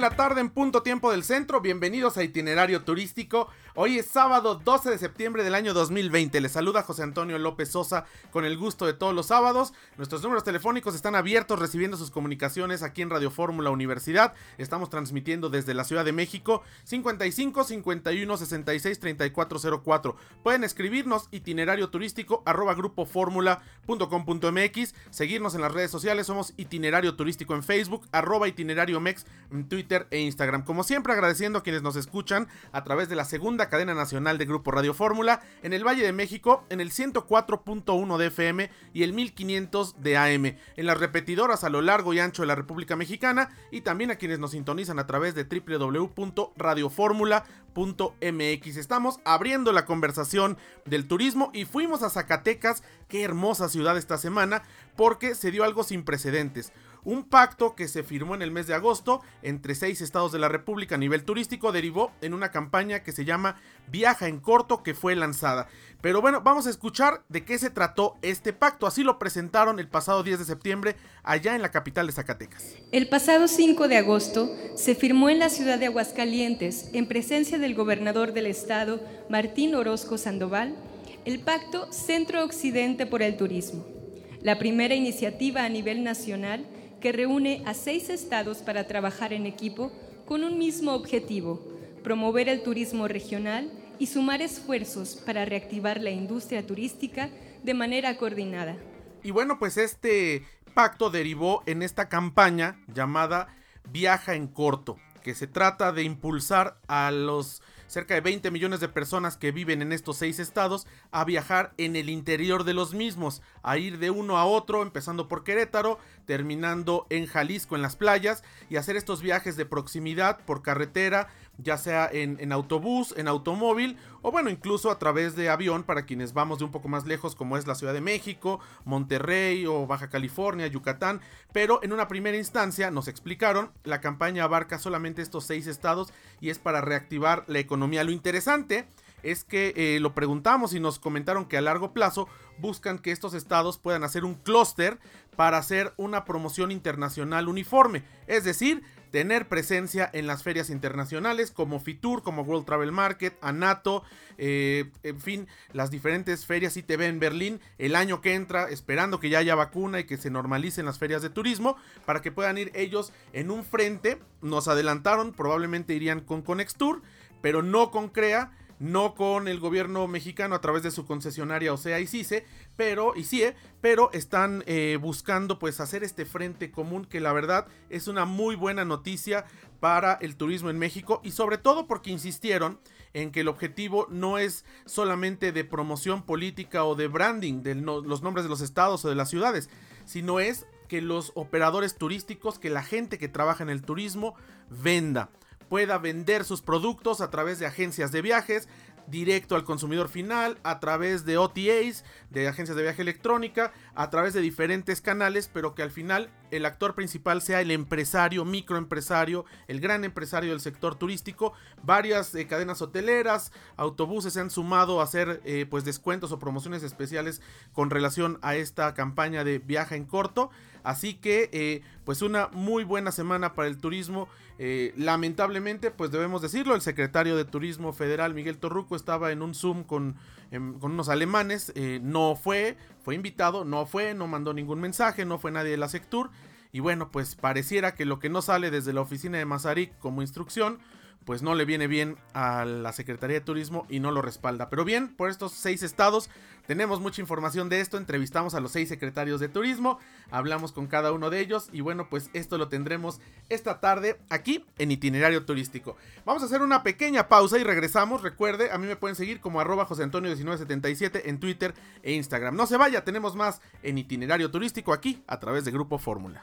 La tarde en punto tiempo del centro. Bienvenidos a Itinerario Turístico. Hoy es sábado 12 de septiembre del año 2020. Les saluda José Antonio López Sosa con el gusto de todos los sábados. Nuestros números telefónicos están abiertos recibiendo sus comunicaciones aquí en Radio Fórmula Universidad. Estamos transmitiendo desde la Ciudad de México 55 51 66 3404. Pueden escribirnos itinerario turístico arroba grupoformula.com.mx. Seguirnos en las redes sociales. Somos itinerario turístico en Facebook, arroba itinerario mex en Twitter e Instagram. Como siempre agradeciendo a quienes nos escuchan a través de la segunda cadena nacional de Grupo Radio Fórmula en el Valle de México en el 104.1 de FM y el 1500 de AM, en las repetidoras a lo largo y ancho de la República Mexicana y también a quienes nos sintonizan a través de www.radioformula.mx. Estamos abriendo la conversación del turismo y fuimos a Zacatecas, qué hermosa ciudad esta semana, porque se dio algo sin precedentes un pacto que se firmó en el mes de agosto entre seis estados de la República a nivel turístico derivó en una campaña que se llama Viaja en Corto que fue lanzada. Pero bueno, vamos a escuchar de qué se trató este pacto. Así lo presentaron el pasado 10 de septiembre allá en la capital de Zacatecas. El pasado 5 de agosto se firmó en la ciudad de Aguascalientes, en presencia del gobernador del estado, Martín Orozco Sandoval, el pacto Centro Occidente por el Turismo. La primera iniciativa a nivel nacional que reúne a seis estados para trabajar en equipo con un mismo objetivo, promover el turismo regional y sumar esfuerzos para reactivar la industria turística de manera coordinada. Y bueno, pues este pacto derivó en esta campaña llamada Viaja en Corto, que se trata de impulsar a los cerca de 20 millones de personas que viven en estos seis estados a viajar en el interior de los mismos, a ir de uno a otro, empezando por Querétaro, terminando en Jalisco en las playas y hacer estos viajes de proximidad por carretera, ya sea en, autobús, en automóvil o bueno, incluso a través de avión para quienes vamos de un poco más lejos como es la Ciudad de México, Monterrey o Baja California, Yucatán, pero en una primera instancia nos explicaron, la campaña abarca solamente estos seis estados y es para reactivar la economía. Lo interesante es que eh, lo preguntamos y nos comentaron que a largo plazo buscan que estos estados puedan hacer un clúster para hacer una promoción internacional uniforme, es decir, tener presencia en las ferias internacionales como Fitur, como World Travel Market, ANATO, eh, en fin, las diferentes ferias ITV en Berlín el año que entra, esperando que ya haya vacuna y que se normalicen las ferias de turismo, para que puedan ir ellos en un frente. Nos adelantaron, probablemente irían con Conextur, pero no con CREA no con el gobierno mexicano a través de su concesionaria, o sea, ICICE, pero, ICIE, pero están eh, buscando pues hacer este frente común que la verdad es una muy buena noticia para el turismo en México y sobre todo porque insistieron en que el objetivo no es solamente de promoción política o de branding de los nombres de los estados o de las ciudades, sino es que los operadores turísticos, que la gente que trabaja en el turismo venda pueda vender sus productos a través de agencias de viajes, directo al consumidor final, a través de OTAs, de agencias de viaje electrónica, a través de diferentes canales, pero que al final el actor principal sea el empresario, microempresario, el gran empresario del sector turístico. Varias eh, cadenas hoteleras, autobuses se han sumado a hacer eh, pues descuentos o promociones especiales con relación a esta campaña de viaje en corto. Así que eh, pues una muy buena semana para el turismo. lamentablemente pues debemos decirlo, el secretario de Turismo Federal Miguel Torruco estaba en un Zoom con, em, con unos alemanes, no fue, fue invitado, no fue, no mandó ningún mensaje, no fue nadie de la Sectur. Y bueno, pues pareciera que lo que no sale desde la oficina de Mazarik como instrucción, pues no le viene bien a la Secretaría de Turismo y no lo respalda. Pero bien, por estos seis estados tenemos mucha información de esto, entrevistamos a los seis secretarios de Turismo, hablamos con cada uno de ellos y bueno, pues esto lo tendremos esta tarde aquí en Itinerario Turístico. Vamos a hacer una pequeña pausa y regresamos. Recuerde, a mí me pueden seguir como arroba José Antonio 1977 en Twitter e Instagram. No se vaya, tenemos más en Itinerario Turístico aquí a través de Grupo Fórmula.